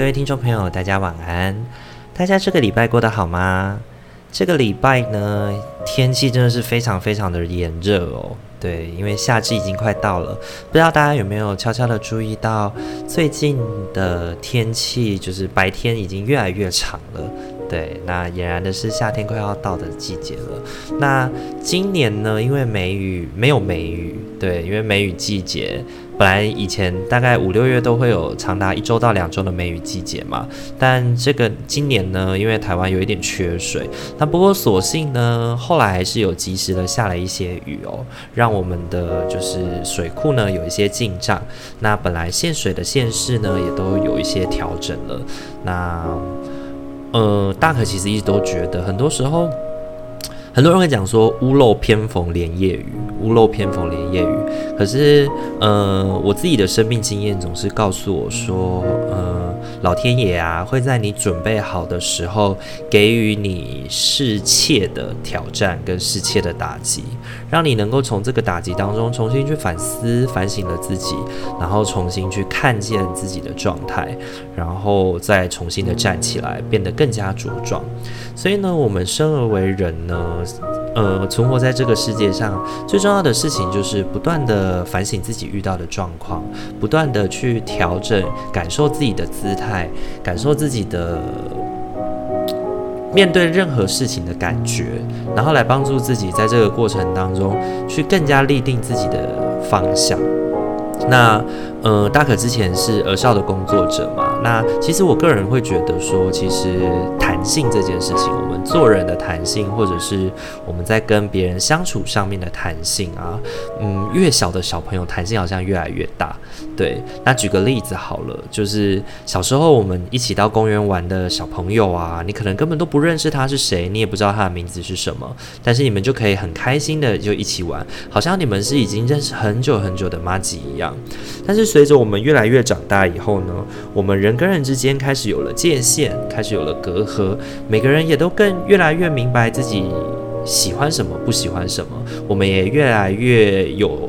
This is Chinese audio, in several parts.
各位听众朋友，大家晚安。大家这个礼拜过得好吗？这个礼拜呢，天气真的是非常非常的炎热哦。对，因为夏至已经快到了，不知道大家有没有悄悄的注意到，最近的天气就是白天已经越来越长了。对，那俨然的是夏天快要到的季节了。那今年呢，因为梅雨没有梅雨，对，因为梅雨季节。本来以前大概五六月都会有长达一周到两周的梅雨季节嘛，但这个今年呢，因为台湾有一点缺水，那不过所幸呢，后来还是有及时的下了一些雨哦，让我们的就是水库呢有一些进账，那本来限水的县市呢也都有一些调整了。那呃，大可其实一直都觉得，很多时候。很多人会讲说“屋漏偏逢连夜雨”，屋漏偏逢连夜雨。可是，呃，我自己的生命经验总是告诉我说，呃，老天爷啊，会在你准备好的时候，给予你适切的挑战跟适切的打击，让你能够从这个打击当中重新去反思、反省了自己，然后重新去看见自己的状态，然后再重新的站起来，变得更加茁壮。所以呢，我们生而为人呢。呃，存活在这个世界上最重要的事情就是不断的反省自己遇到的状况，不断的去调整，感受自己的姿态，感受自己的面对任何事情的感觉，然后来帮助自己在这个过程当中去更加立定自己的方向。那呃，大可之前是儿少的工作者嘛，那其实我个人会觉得说，其实弹性这件事情，我们做人的弹性，或者是我们在跟别人相处上面的弹性啊，嗯，越小的小朋友弹性好像越来越大。对，那举个例子好了，就是小时候我们一起到公园玩的小朋友啊，你可能根本都不认识他是谁，你也不知道他的名字是什么，但是你们就可以很开心的就一起玩，好像你们是已经认识很久很久的妈吉一样。但是随着我们越来越长大以后呢，我们人人跟人之间开始有了界限，开始有了隔阂，每个人也都更越来越明白自己喜欢什么，不喜欢什么，我们也越来越有。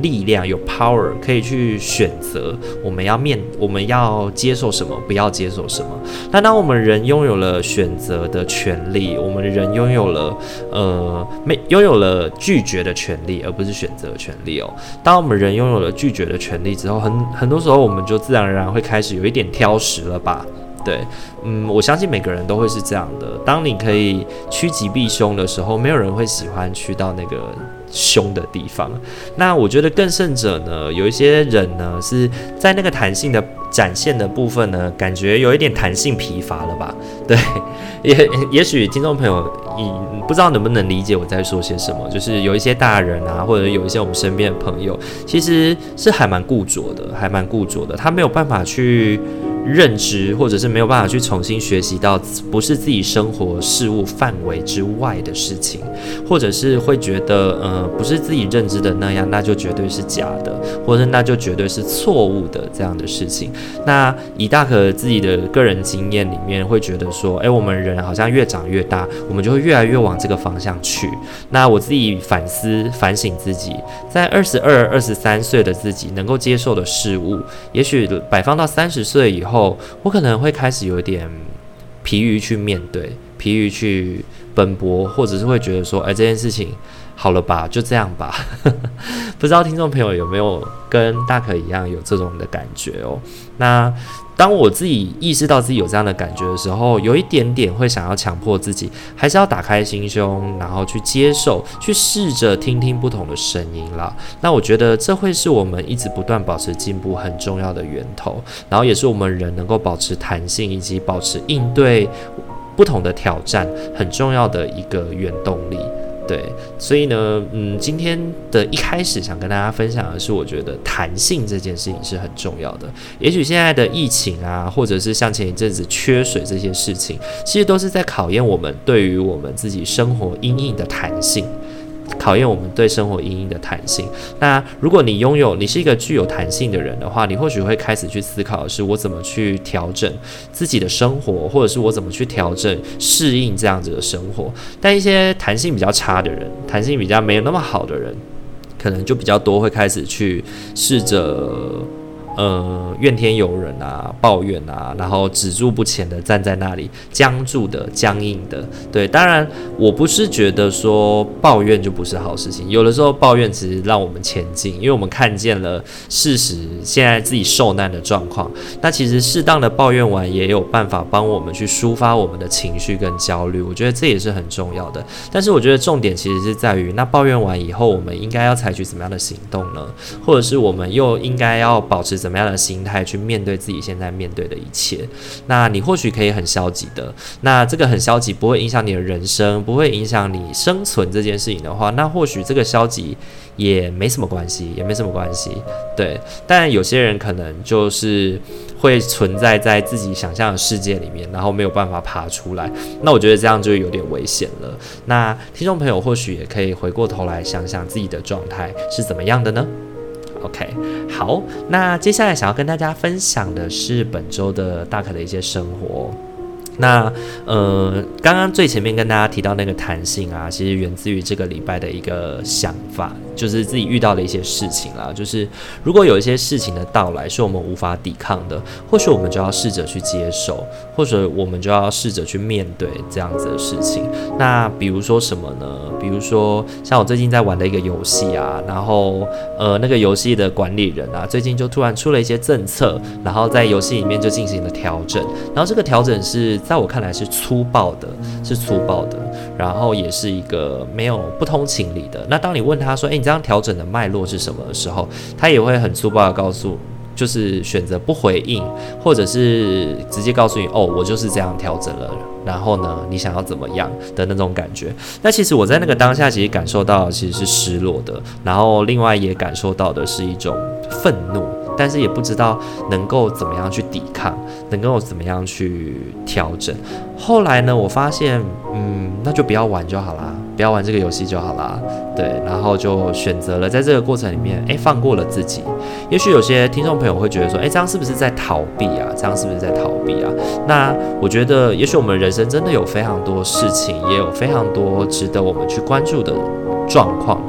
力量有 power 可以去选择，我们要面，我们要接受什么，不要接受什么。那当我们人拥有了选择的权利，我们人拥有了呃没拥有了拒绝的权利，而不是选择权利哦。当我们人拥有了拒绝的权利之后，很很多时候我们就自然而然会开始有一点挑食了吧？对，嗯，我相信每个人都会是这样的。当你可以趋吉避凶的时候，没有人会喜欢去到那个。凶的地方，那我觉得更甚者呢，有一些人呢是在那个弹性的展现的部分呢，感觉有一点弹性疲乏了吧？对，也也许听众朋友，你不知道能不能理解我在说些什么？就是有一些大人啊，或者有一些我们身边的朋友，其实是还蛮固着的，还蛮固着的，他没有办法去。认知，或者是没有办法去重新学习到不是自己生活事物范围之外的事情，或者是会觉得，呃，不是自己认知的那样，那就绝对是假的，或者那就绝对是错误的这样的事情。那以大可自己的个人经验里面，会觉得说，诶，我们人好像越长越大，我们就会越来越往这个方向去。那我自己反思反省自己，在二十二、二十三岁的自己能够接受的事物，也许摆放到三十岁以后。我可能会开始有点疲于去面对，疲于去奔波，或者是会觉得说，哎，这件事情好了吧，就这样吧。不知道听众朋友有没有跟大可一样有这种的感觉哦？那。当我自己意识到自己有这样的感觉的时候，有一点点会想要强迫自己，还是要打开心胸，然后去接受，去试着听听不同的声音啦。那我觉得这会是我们一直不断保持进步很重要的源头，然后也是我们人能够保持弹性以及保持应对不同的挑战很重要的一个原动力。对，所以呢，嗯，今天的一开始想跟大家分享的是，我觉得弹性这件事情是很重要的。也许现在的疫情啊，或者是像前一阵子缺水这些事情，其实都是在考验我们对于我们自己生活阴影的弹性。考验我们对生活阴影的弹性。那如果你拥有，你是一个具有弹性的人的话，你或许会开始去思考的是，我怎么去调整自己的生活，或者是我怎么去调整适应这样子的生活。但一些弹性比较差的人，弹性比较没有那么好的人，可能就比较多会开始去试着。呃，怨天尤人啊，抱怨啊，然后止住不前的站在那里，僵住的、僵硬的。对，当然，我不是觉得说抱怨就不是好事情。有的时候抱怨其实让我们前进，因为我们看见了事实，现在自己受难的状况。那其实适当的抱怨完，也有办法帮我们去抒发我们的情绪跟焦虑。我觉得这也是很重要的。但是我觉得重点其实是在于，那抱怨完以后，我们应该要采取怎么样的行动呢？或者是我们又应该要保持怎么样的心态去面对自己现在面对的一切？那你或许可以很消极的，那这个很消极不会影响你的人生，不会影响你生存这件事情的话，那或许这个消极也没什么关系，也没什么关系。对，但有些人可能就是会存在在自己想象的世界里面，然后没有办法爬出来。那我觉得这样就有点危险了。那听众朋友或许也可以回过头来想想自己的状态是怎么样的呢？OK，好，那接下来想要跟大家分享的是本周的大可的一些生活。那呃，刚刚最前面跟大家提到那个弹性啊，其实源自于这个礼拜的一个想法。就是自己遇到的一些事情啦，就是如果有一些事情的到来是我们无法抵抗的，或许我们就要试着去接受，或者我们就要试着去面对这样子的事情。那比如说什么呢？比如说像我最近在玩的一个游戏啊，然后呃那个游戏的管理人啊，最近就突然出了一些政策，然后在游戏里面就进行了调整，然后这个调整是在我看来是粗暴的，是粗暴的，然后也是一个没有不通情理的。那当你问他说，诶，你这样调整的脉络是什么的时候，他也会很粗暴的告诉，就是选择不回应，或者是直接告诉你，哦，我就是这样调整了。然后呢，你想要怎么样的那种感觉？那其实我在那个当下，其实感受到其实是失落的，然后另外也感受到的是一种愤怒。但是也不知道能够怎么样去抵抗，能够怎么样去调整。后来呢，我发现，嗯，那就不要玩就好啦，不要玩这个游戏就好啦。对，然后就选择了在这个过程里面，诶，放过了自己。也许有些听众朋友会觉得说，诶，这样是不是在逃避啊？这样是不是在逃避啊？那我觉得，也许我们人生真的有非常多事情，也有非常多值得我们去关注的状况。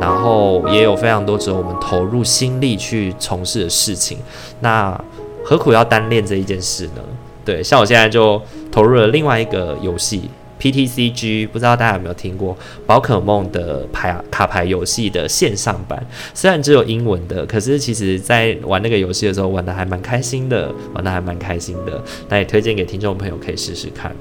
然后也有非常多值得我们投入心力去从事的事情，那何苦要单恋这一件事呢？对，像我现在就投入了另外一个游戏 PTCG，不知道大家有没有听过宝可梦的牌卡牌游戏的线上版？虽然只有英文的，可是其实在玩那个游戏的时候玩得还蛮开心的，玩得还蛮开心的。那也推荐给听众朋友可以试试看。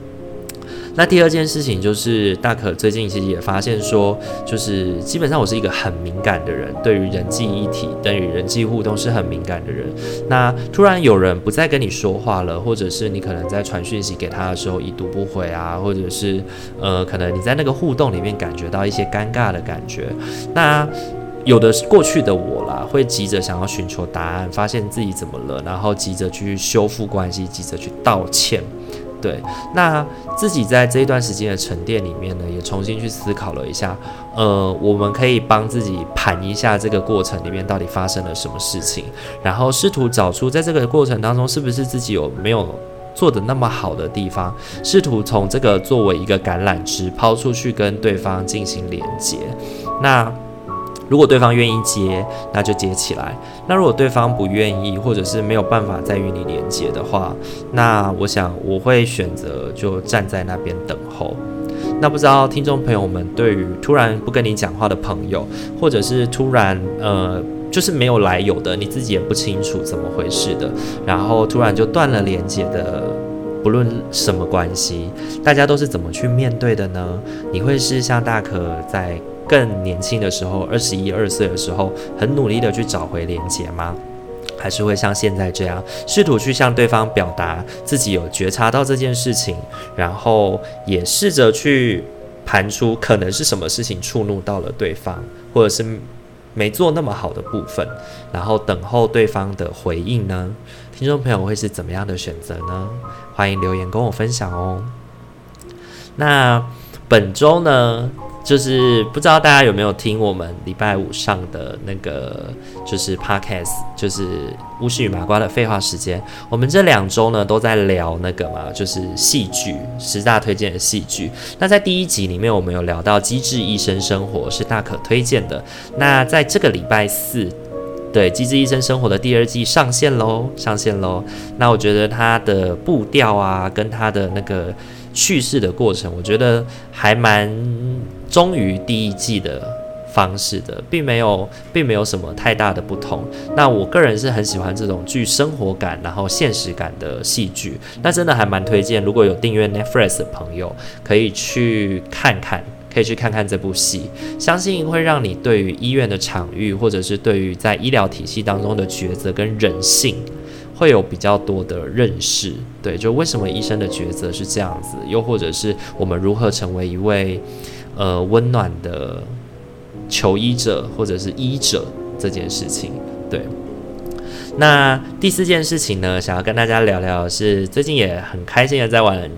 那第二件事情就是，大可最近其实也发现说，就是基本上我是一个很敏感的人，对于人际议题、对于人际互动是很敏感的人。那突然有人不再跟你说话了，或者是你可能在传讯息给他的时候已读不回啊，或者是呃，可能你在那个互动里面感觉到一些尴尬的感觉。那有的过去的我啦，会急着想要寻求答案，发现自己怎么了，然后急着去修复关系，急着去道歉。对，那自己在这一段时间的沉淀里面呢，也重新去思考了一下，呃，我们可以帮自己盘一下这个过程里面到底发生了什么事情，然后试图找出在这个过程当中是不是自己有没有做得那么好的地方，试图从这个作为一个橄榄枝抛出去跟对方进行连接，那。如果对方愿意接，那就接起来。那如果对方不愿意，或者是没有办法再与你连接的话，那我想我会选择就站在那边等候。那不知道听众朋友们对于突然不跟你讲话的朋友，或者是突然呃就是没有来由的，你自己也不清楚怎么回事的，然后突然就断了连接的，不论什么关系，大家都是怎么去面对的呢？你会是像大可在更年轻的时候，二十一二岁的时候，很努力的去找回连结吗？还是会像现在这样，试图去向对方表达自己有觉察到这件事情，然后也试着去盘出可能是什么事情触怒到了对方，或者是没做那么好的部分，然后等候对方的回应呢？听众朋友会是怎么样的选择呢？欢迎留言跟我分享哦。那本周呢，就是不知道大家有没有听我们礼拜五上的那个，就是 podcast，就是巫师与麻瓜的废话时间。我们这两周呢都在聊那个嘛，就是戏剧十大推荐的戏剧。那在第一集里面，我们有聊到《机智医生生活》是大可推荐的。那在这个礼拜四，对《机智医生生活》的第二季上线喽，上线喽。那我觉得它的步调啊，跟它的那个。叙事的过程，我觉得还蛮忠于第一季的方式的，并没有，并没有什么太大的不同。那我个人是很喜欢这种具生活感，然后现实感的戏剧。那真的还蛮推荐，如果有订阅 Netflix 的朋友，可以去看看，可以去看看这部戏，相信会让你对于医院的场域，或者是对于在医疗体系当中的抉择跟人性。会有比较多的认识，对，就为什么医生的抉择是这样子，又或者是我们如何成为一位呃温暖的求医者或者是医者这件事情，对。那第四件事情呢，想要跟大家聊聊是最近也很开心的在玩。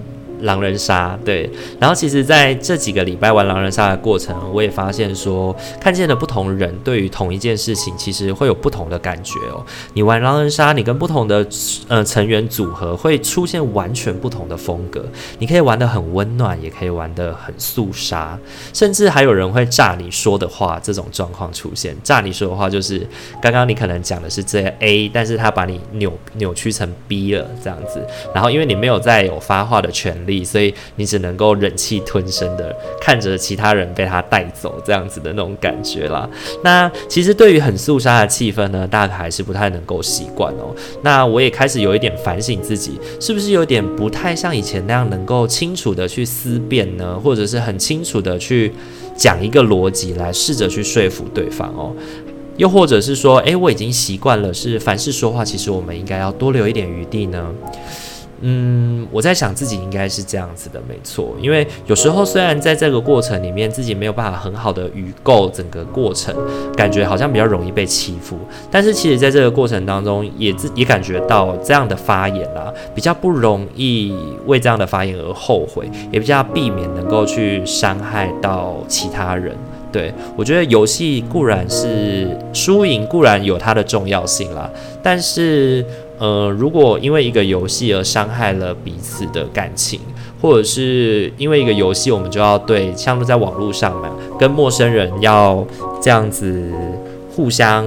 狼人杀，对，然后其实在这几个礼拜玩狼人杀的过程，我也发现说，看见了不同人对于同一件事情，其实会有不同的感觉哦。你玩狼人杀，你跟不同的呃成员组合会出现完全不同的风格。你可以玩得很温暖，也可以玩得很肃杀，甚至还有人会炸你说的话。这种状况出现，炸你说的话就是刚刚你可能讲的是这 A，但是他把你扭扭曲成 B 了这样子。然后因为你没有再有发话的权利。所以你只能够忍气吞声的看着其他人被他带走，这样子的那种感觉啦。那其实对于很肃杀的气氛呢，大概还是不太能够习惯哦。那我也开始有一点反省自己，是不是有点不太像以前那样能够清楚的去思辨呢？或者是很清楚的去讲一个逻辑来试着去说服对方哦？又或者是说，诶，我已经习惯了是凡事说话，其实我们应该要多留一点余地呢？嗯，我在想自己应该是这样子的，没错。因为有时候虽然在这个过程里面自己没有办法很好的预构整个过程，感觉好像比较容易被欺负，但是其实在这个过程当中也自也感觉到这样的发言啦，比较不容易为这样的发言而后悔，也比较避免能够去伤害到其他人。对，我觉得游戏固然是输赢固然有它的重要性啦，但是。呃，如果因为一个游戏而伤害了彼此的感情，或者是因为一个游戏，我们就要对，像在网络上嘛，跟陌生人要这样子互相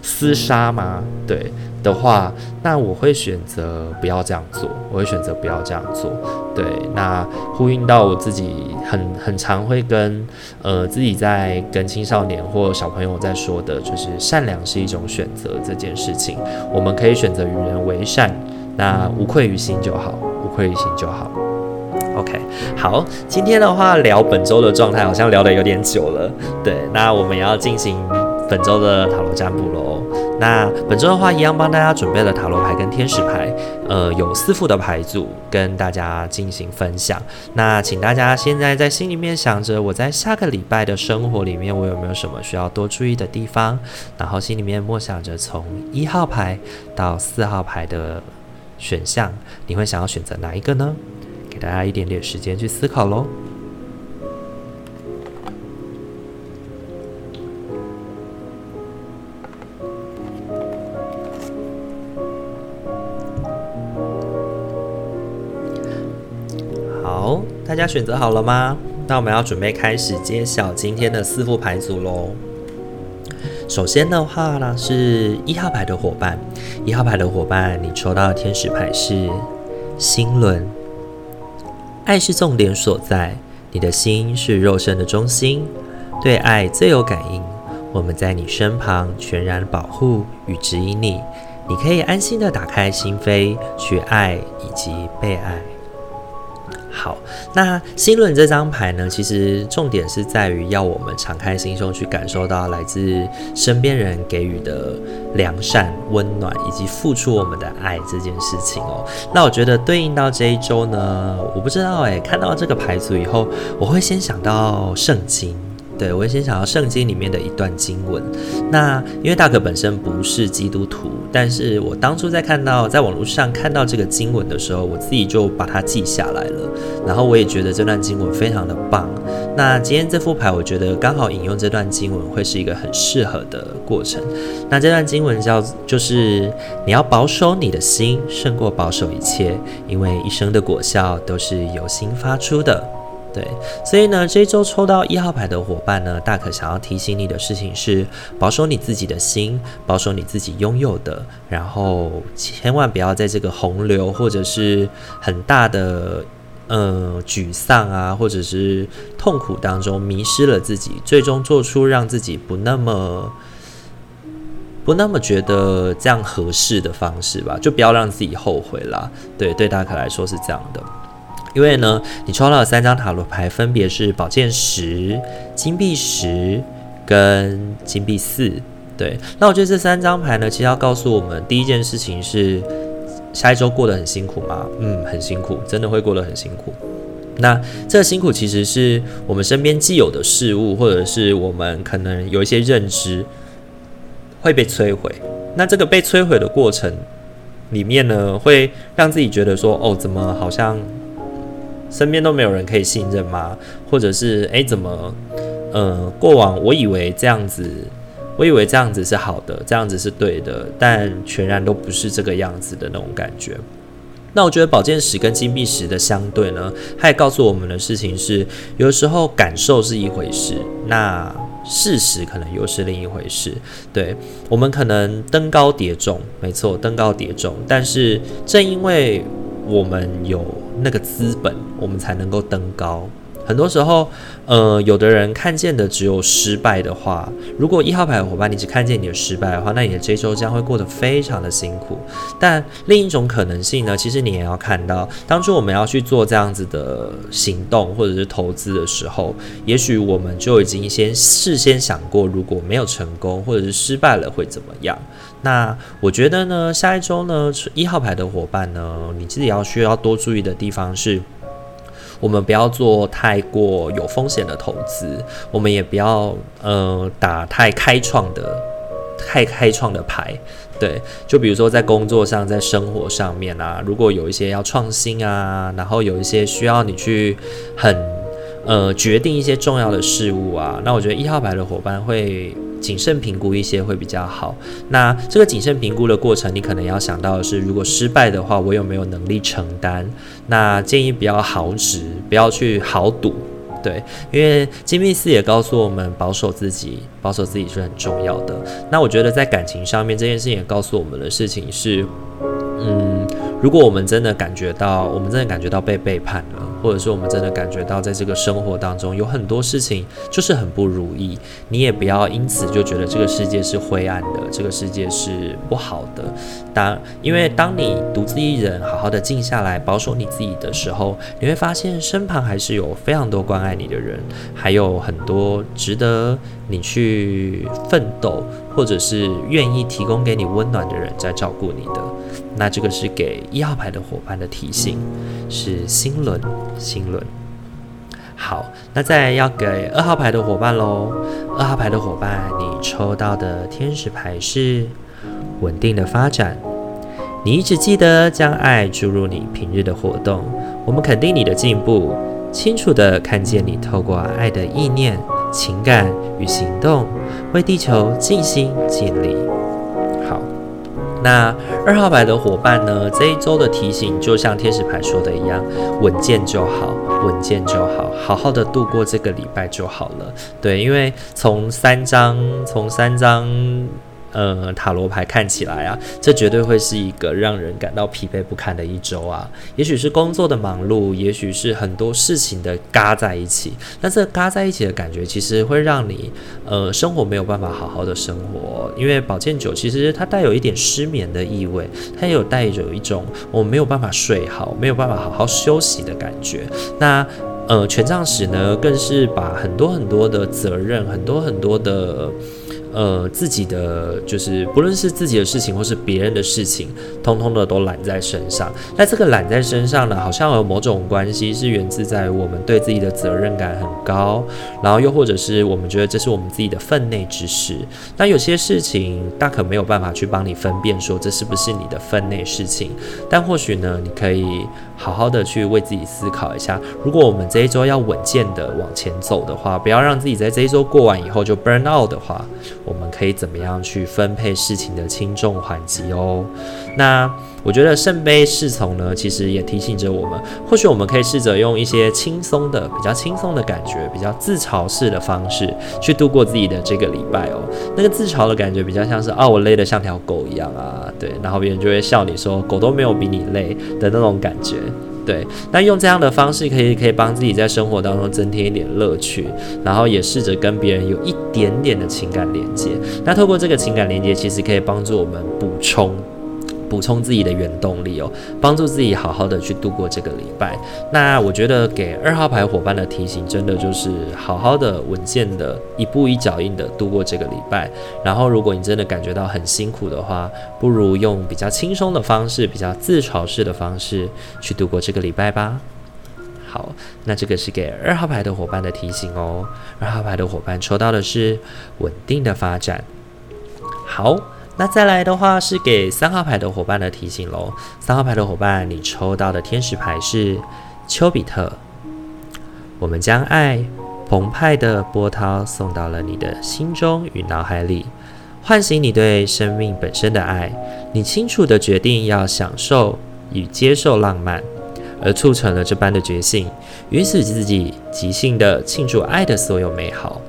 厮杀吗？对。的话，那我会选择不要这样做。我会选择不要这样做。对，那呼应到我自己很很常会跟呃自己在跟青少年或小朋友在说的，就是善良是一种选择这件事情。我们可以选择与人为善，那无愧于心就好，无愧于心就好。OK，好，今天的话聊本周的状态好像聊得有点久了。对，那我们要进行本周的塔罗占卜喽。那本周的话，一样帮大家准备了塔罗牌跟天使牌，呃，有四副的牌组跟大家进行分享。那请大家现在在心里面想着，我在下个礼拜的生活里面，我有没有什么需要多注意的地方？然后心里面默想着从一号牌到四号牌的选项，你会想要选择哪一个呢？给大家一点点时间去思考喽。家选择好了吗？那我们要准备开始揭晓今天的四副牌组喽。首先的话呢，是一号牌的伙伴，一号牌的伙伴，你抽到的天使牌是心轮。爱是重点所在，你的心是肉身的中心，对爱最有感应。我们在你身旁，全然保护与指引你，你可以安心的打开心扉，去爱以及被爱。好，那心轮这张牌呢，其实重点是在于要我们敞开心胸去感受到来自身边人给予的良善、温暖以及付出我们的爱这件事情哦。那我觉得对应到这一周呢，我不知道哎，看到这个牌组以后，我会先想到圣经。对，我先想到圣经里面的一段经文。那因为大可本身不是基督徒，但是我当初在看到在网络上看到这个经文的时候，我自己就把它记下来了。然后我也觉得这段经文非常的棒。那今天这副牌，我觉得刚好引用这段经文会是一个很适合的过程。那这段经文叫就是你要保守你的心，胜过保守一切，因为一生的果效都是由心发出的。对，所以呢，这一周抽到一号牌的伙伴呢，大可想要提醒你的事情是，保守你自己的心，保守你自己拥有的，然后千万不要在这个洪流或者是很大的呃沮丧啊，或者是痛苦当中迷失了自己，最终做出让自己不那么不那么觉得这样合适的方式吧，就不要让自己后悔啦。对，对大可来说是这样的。因为呢，你抽到的三张塔罗牌分别是宝剑十、金币十跟金币四。对，那我觉得这三张牌呢，其实要告诉我们第一件事情是，下一周过得很辛苦吗？嗯，很辛苦，真的会过得很辛苦。那这个辛苦其实是我们身边既有的事物，或者是我们可能有一些认知会被摧毁。那这个被摧毁的过程里面呢，会让自己觉得说，哦，怎么好像。身边都没有人可以信任吗？或者是诶，怎么，呃，过往我以为这样子，我以为这样子是好的，这样子是对的，但全然都不是这个样子的那种感觉。那我觉得宝剑十跟金币十的相对呢，它也告诉我们的事情是，有时候感受是一回事，那事实可能又是另一回事。对，我们可能登高跌重，没错，登高跌重，但是正因为我们有那个资本，我们才能够登高。很多时候，呃，有的人看见的只有失败的话，如果一号牌的伙伴你只看见你的失败的话，那你的这周将会过得非常的辛苦。但另一种可能性呢，其实你也要看到，当初我们要去做这样子的行动或者是投资的时候，也许我们就已经先事先想过，如果没有成功或者是失败了会怎么样。那我觉得呢，下一周呢，一号牌的伙伴呢，你自己要需要多注意的地方是，我们不要做太过有风险的投资，我们也不要呃打太开创的、太开创的牌。对，就比如说在工作上、在生活上面啊，如果有一些要创新啊，然后有一些需要你去很呃决定一些重要的事物啊，那我觉得一号牌的伙伴会。谨慎评估一些会比较好。那这个谨慎评估的过程，你可能要想到的是，如果失败的话，我有没有能力承担？那建议不要豪掷，不要去豪赌，对，因为金币四也告诉我们，保守自己，保守自己是很重要的。那我觉得在感情上面，这件事情也告诉我们的事情是，如果我们真的感觉到，我们真的感觉到被背叛了。或者是我们真的感觉到，在这个生活当中有很多事情就是很不如意，你也不要因此就觉得这个世界是灰暗的，这个世界是不好的。当因为当你独自一人好好的静下来，保守你自己的时候，你会发现身旁还是有非常多关爱你的人，还有很多值得你去奋斗，或者是愿意提供给你温暖的人在照顾你的。那这个是给一号牌的伙伴的提醒，是心轮，心轮。好，那再要给二号牌的伙伴喽。二号牌的伙伴，你抽到的天使牌是稳定的发展。你一直记得将爱注入你平日的活动，我们肯定你的进步，清楚地看见你透过爱的意念、情感与行动，为地球尽心尽力。那二号牌的伙伴呢？这一周的提醒就像天使牌说的一样，稳健就好，稳健就好，好好的度过这个礼拜就好了。对，因为从三张，从三张。呃塔罗牌看起来啊，这绝对会是一个让人感到疲惫不堪的一周啊。也许是工作的忙碌，也许是很多事情的嘎在一起。那这嘎在一起的感觉，其实会让你呃生活没有办法好好的生活。因为宝剑九其实它带有一点失眠的意味，它也有带着一种我没有办法睡好，没有办法好好休息的感觉。那呃，权杖十呢，更是把很多很多的责任，很多很多的。呃，自己的就是不论是自己的事情或是别人的事情，通通的都揽在身上。那这个揽在身上呢，好像有某种关系是源自在我们对自己的责任感很高，然后又或者是我们觉得这是我们自己的分内之事。那有些事情大可没有办法去帮你分辨说这是不是你的分内事情，但或许呢，你可以好好的去为自己思考一下，如果我们这一周要稳健的往前走的话，不要让自己在这一周过完以后就 burn out 的话。我们可以怎么样去分配事情的轻重缓急哦？那我觉得圣杯侍从呢，其实也提醒着我们，或许我们可以试着用一些轻松的、比较轻松的感觉、比较自嘲式的方式去度过自己的这个礼拜哦。那个自嘲的感觉比较像是啊，我累得像条狗一样啊，对，然后别人就会笑你说狗都没有比你累的那种感觉。对，那用这样的方式可以可以帮自己在生活当中增添一点乐趣，然后也试着跟别人有一点点的情感连接。那透过这个情感连接，其实可以帮助我们补充。补充自己的原动力哦，帮助自己好好的去度过这个礼拜。那我觉得给二号牌伙伴的提醒，真的就是好好的、稳健的、一步一脚印的度过这个礼拜。然后，如果你真的感觉到很辛苦的话，不如用比较轻松的方式、比较自嘲式的方式去度过这个礼拜吧。好，那这个是给二号牌的伙伴的提醒哦。二号牌的伙伴抽到的是稳定的发展。好。那再来的话是给三号牌的伙伴的提醒喽。三号牌的伙伴，你抽到的天使牌是丘比特。我们将爱澎湃的波涛送到了你的心中与脑海里，唤醒你对生命本身的爱。你清楚地决定要享受与接受浪漫，而促成了这般的觉醒，允许自己即兴地庆祝爱的所有美好。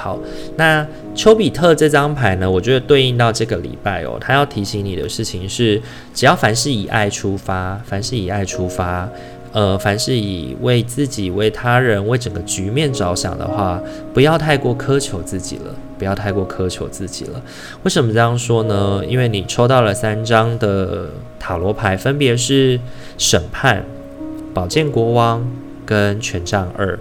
好，那丘比特这张牌呢，我觉得对应到这个礼拜哦，他要提醒你的事情是，只要凡事以爱出发，凡事以爱出发，呃，凡事以为自己、为他人、为整个局面着想的话，不要太过苛求自己了，不要太过苛求自己了。为什么这样说呢？因为你抽到了三张的塔罗牌，分别是审判、宝剑国王跟权杖二。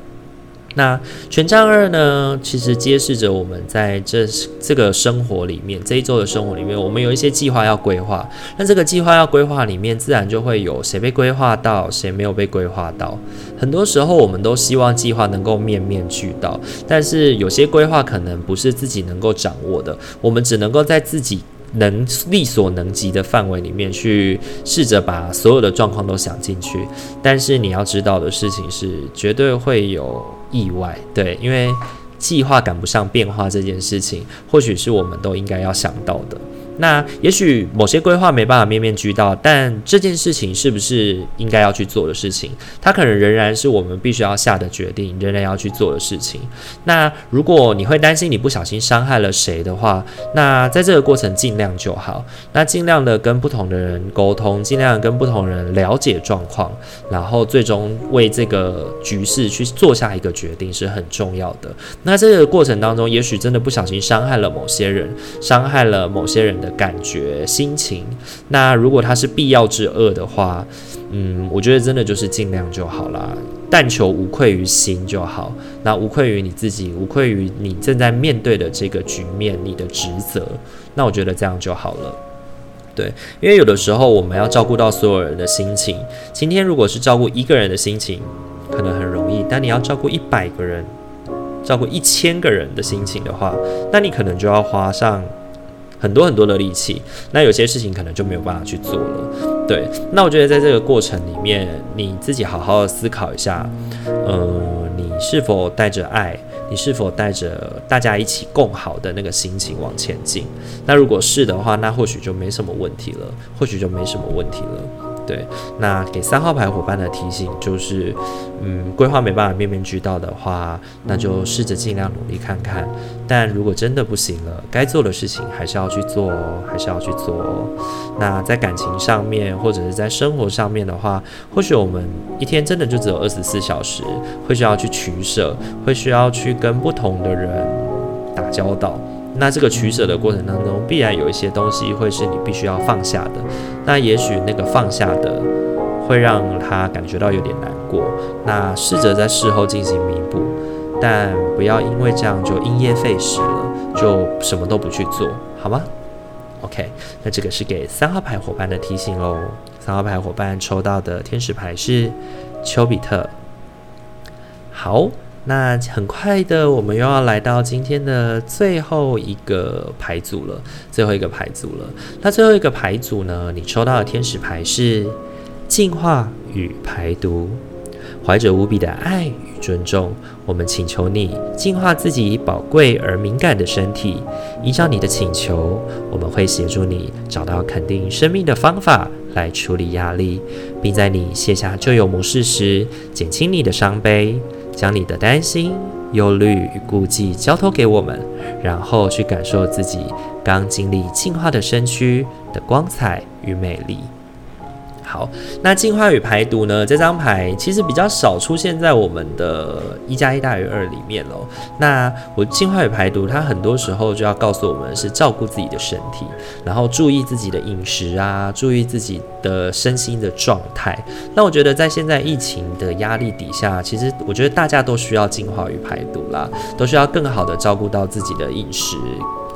那权杖二呢，其实揭示着我们在这这个生活里面，这一周的生活里面，我们有一些计划要规划。那这个计划要规划里面，自然就会有谁被规划到，谁没有被规划到。很多时候，我们都希望计划能够面面俱到，但是有些规划可能不是自己能够掌握的，我们只能够在自己。能力所能及的范围里面去试着把所有的状况都想进去，但是你要知道的事情是，绝对会有意外，对，因为计划赶不上变化这件事情，或许是我们都应该要想到的。那也许某些规划没办法面面俱到，但这件事情是不是应该要去做的事情？它可能仍然是我们必须要下的决定，仍然要去做的事情。那如果你会担心你不小心伤害了谁的话，那在这个过程尽量就好。那尽量的跟不同的人沟通，尽量跟不同人了解状况，然后最终为这个局势去做下一个决定是很重要的。那这个过程当中，也许真的不小心伤害了某些人，伤害了某些人的。感觉心情，那如果它是必要之恶的话，嗯，我觉得真的就是尽量就好啦，但求无愧于心就好。那无愧于你自己，无愧于你正在面对的这个局面，你的职责。那我觉得这样就好了。对，因为有的时候我们要照顾到所有人的心情。今天如果是照顾一个人的心情，可能很容易，但你要照顾一百个人，照顾一千个人的心情的话，那你可能就要花上。很多很多的力气，那有些事情可能就没有办法去做了。对，那我觉得在这个过程里面，你自己好好思考一下，呃，你是否带着爱，你是否带着大家一起共好的那个心情往前进？那如果是的话，那或许就没什么问题了，或许就没什么问题了。对，那给三号牌伙伴的提醒就是，嗯，规划没办法面面俱到的话，那就试着尽量努力看看。但如果真的不行了，该做的事情还是要去做哦，还是要去做。那在感情上面，或者是在生活上面的话，或许我们一天真的就只有二十四小时，会需要去取舍，会需要去跟不同的人打交道。那这个取舍的过程当中，必然有一些东西会是你必须要放下的。那也许那个放下的，会让他感觉到有点难过。那试着在事后进行弥补，但不要因为这样就因噎废食了，就什么都不去做，好吗？OK，那这个是给三号牌伙伴的提醒喽。三号牌伙伴抽到的天使牌是丘比特。好。那很快的，我们又要来到今天的最后一个牌组了。最后一个牌组了。那最后一个牌组呢？你抽到的天使牌是净化与排毒。怀着无比的爱与尊重，我们请求你净化自己宝贵而敏感的身体。依照你的请求，我们会协助你找到肯定生命的方法来处理压力，并在你卸下旧有模式时，减轻你的伤悲。将你的担心、忧虑与顾忌交托给我们，然后去感受自己刚经历进化的身躯的光彩与美丽。好，那净化与排毒呢？这张牌其实比较少出现在我们的一加一大于二里面喽。那我净化与排毒，它很多时候就要告诉我们是照顾自己的身体，然后注意自己的饮食啊，注意自己的身心的状态。那我觉得在现在疫情的压力底下，其实我觉得大家都需要净化与排毒啦，都需要更好的照顾到自己的饮食。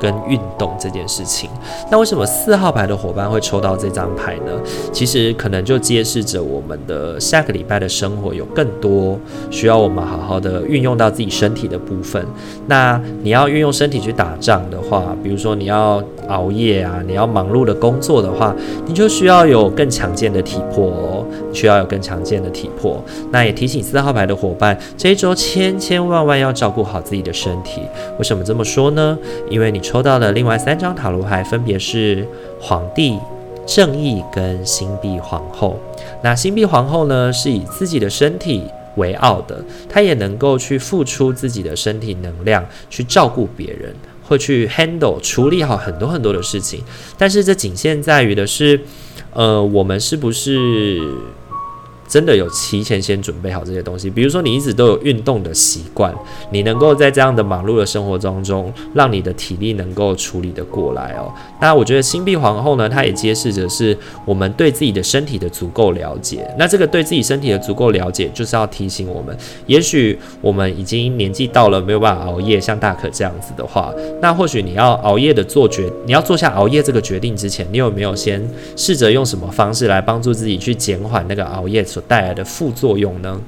跟运动这件事情，那为什么四号牌的伙伴会抽到这张牌呢？其实可能就揭示着我们的下个礼拜的生活有更多需要我们好好的运用到自己身体的部分。那你要运用身体去打仗的话，比如说你要熬夜啊，你要忙碌的工作的话，你就需要有更强健的体魄哦，需要有更强健的体魄。那也提醒四号牌的伙伴，这一周千千万万要照顾好自己的身体。为什么这么说呢？因为你。抽到的另外三张塔罗牌分别是皇帝、正义跟星币皇后。那星币皇后呢，是以自己的身体为傲的，她也能够去付出自己的身体能量去照顾别人，会去 handle 处理好很多很多的事情。但是这仅限在于的是，呃，我们是不是？真的有提前先准备好这些东西，比如说你一直都有运动的习惯，你能够在这样的忙碌的生活当中，让你的体力能够处理得过来哦。那我觉得星币皇后呢，她也揭示着是我们对自己的身体的足够了解。那这个对自己身体的足够了解，就是要提醒我们，也许我们已经年纪到了没有办法熬夜，像大可这样子的话，那或许你要熬夜的做决，你要做下熬夜这个决定之前，你有没有先试着用什么方式来帮助自己去减缓那个熬夜所带来的副作用呢？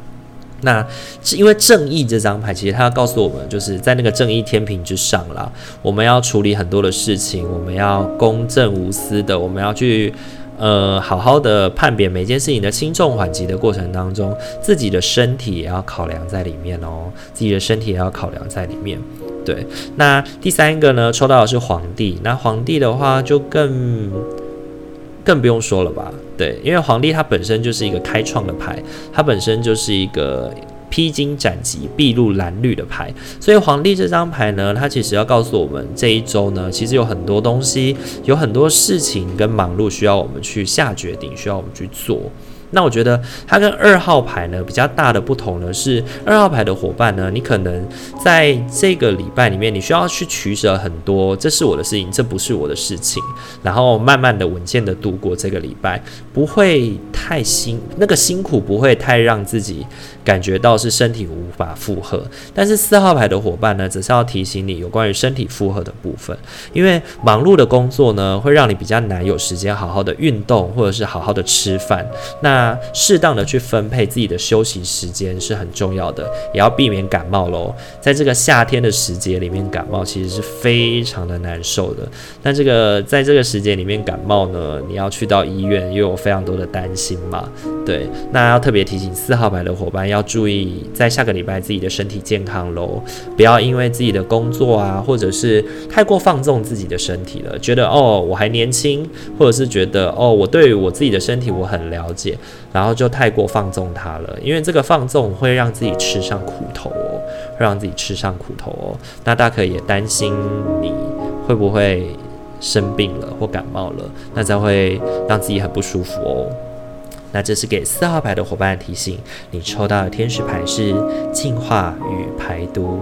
那是因为正义这张牌，其实它要告诉我们，就是在那个正义天平之上啦。我们要处理很多的事情，我们要公正无私的，我们要去呃好好的判别每件事情的轻重缓急的过程当中，自己的身体也要考量在里面哦，自己的身体也要考量在里面。对，那第三个呢，抽到的是皇帝。那皇帝的话就更。更不用说了吧，对，因为皇帝他本身就是一个开创的牌，他本身就是一个披荆斩棘、筚路蓝缕的牌，所以皇帝这张牌呢，它其实要告诉我们，这一周呢，其实有很多东西，有很多事情跟忙碌需要我们去下决定，需要我们去做。那我觉得它跟二号牌呢比较大的不同呢是，二号牌的伙伴呢，你可能在这个礼拜里面，你需要去取舍很多，这是我的事情，这不是我的事情，然后慢慢的稳健的度过这个礼拜，不会太辛，那个辛苦不会太让自己感觉到是身体无法负荷。但是四号牌的伙伴呢，只是要提醒你有关于身体负荷的部分，因为忙碌的工作呢，会让你比较难有时间好好的运动，或者是好好的吃饭。那那适当的去分配自己的休息时间是很重要的，也要避免感冒喽。在这个夏天的时节里面感冒，其实是非常的难受的。那这个在这个时节里面感冒呢，你要去到医院，又有非常多的担心嘛。对，那要特别提醒四号牌的伙伴要注意，在下个礼拜自己的身体健康喽，不要因为自己的工作啊，或者是太过放纵自己的身体了，觉得哦我还年轻，或者是觉得哦我对于我自己的身体我很了解，然后就太过放纵它了，因为这个放纵会让自己吃上苦头哦，会让自己吃上苦头哦。那大可也担心你会不会生病了或感冒了，那才会让自己很不舒服哦。那这是给四号牌的伙伴提醒，你抽到的天使牌是净化与排毒。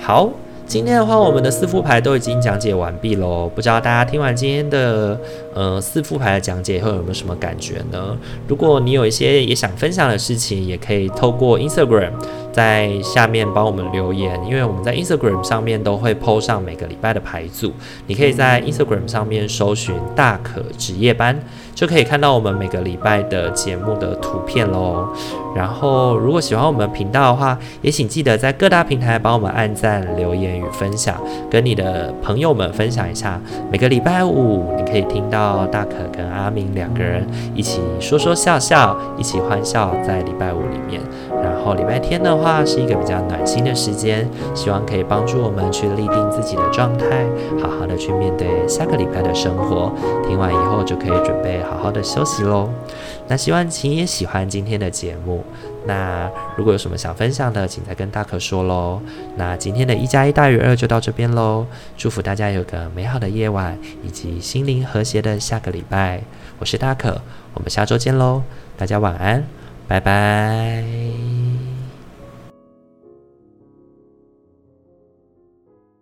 好。今天的话，我们的四副牌都已经讲解完毕喽。不知道大家听完今天的呃四副牌的讲解以后有没有什么感觉呢？如果你有一些也想分享的事情，也可以透过 Instagram 在下面帮我们留言，因为我们在 Instagram 上面都会 po 上每个礼拜的牌组。你可以在 Instagram 上面搜寻大可值夜班，就可以看到我们每个礼拜的节目的图片喽。然后，如果喜欢我们频道的话，也请记得在各大平台帮我们按赞、留言与分享，跟你的朋友们分享一下。每个礼拜五，你可以听到到大可跟阿明两个人一起说说笑笑，一起欢笑在礼拜五里面。然后礼拜天的话是一个比较暖心的时间，希望可以帮助我们去立定自己的状态，好好的去面对下个礼拜的生活。听完以后就可以准备好好的休息喽。那希望你也喜欢今天的节目。那如果有什么想分享的，请再跟大可说喽。那今天的一加一大于二就到这边喽。祝福大家有个美好的夜晚，以及心灵和谐的下个礼拜。我是大可，我们下周见喽。大家晚安，拜拜。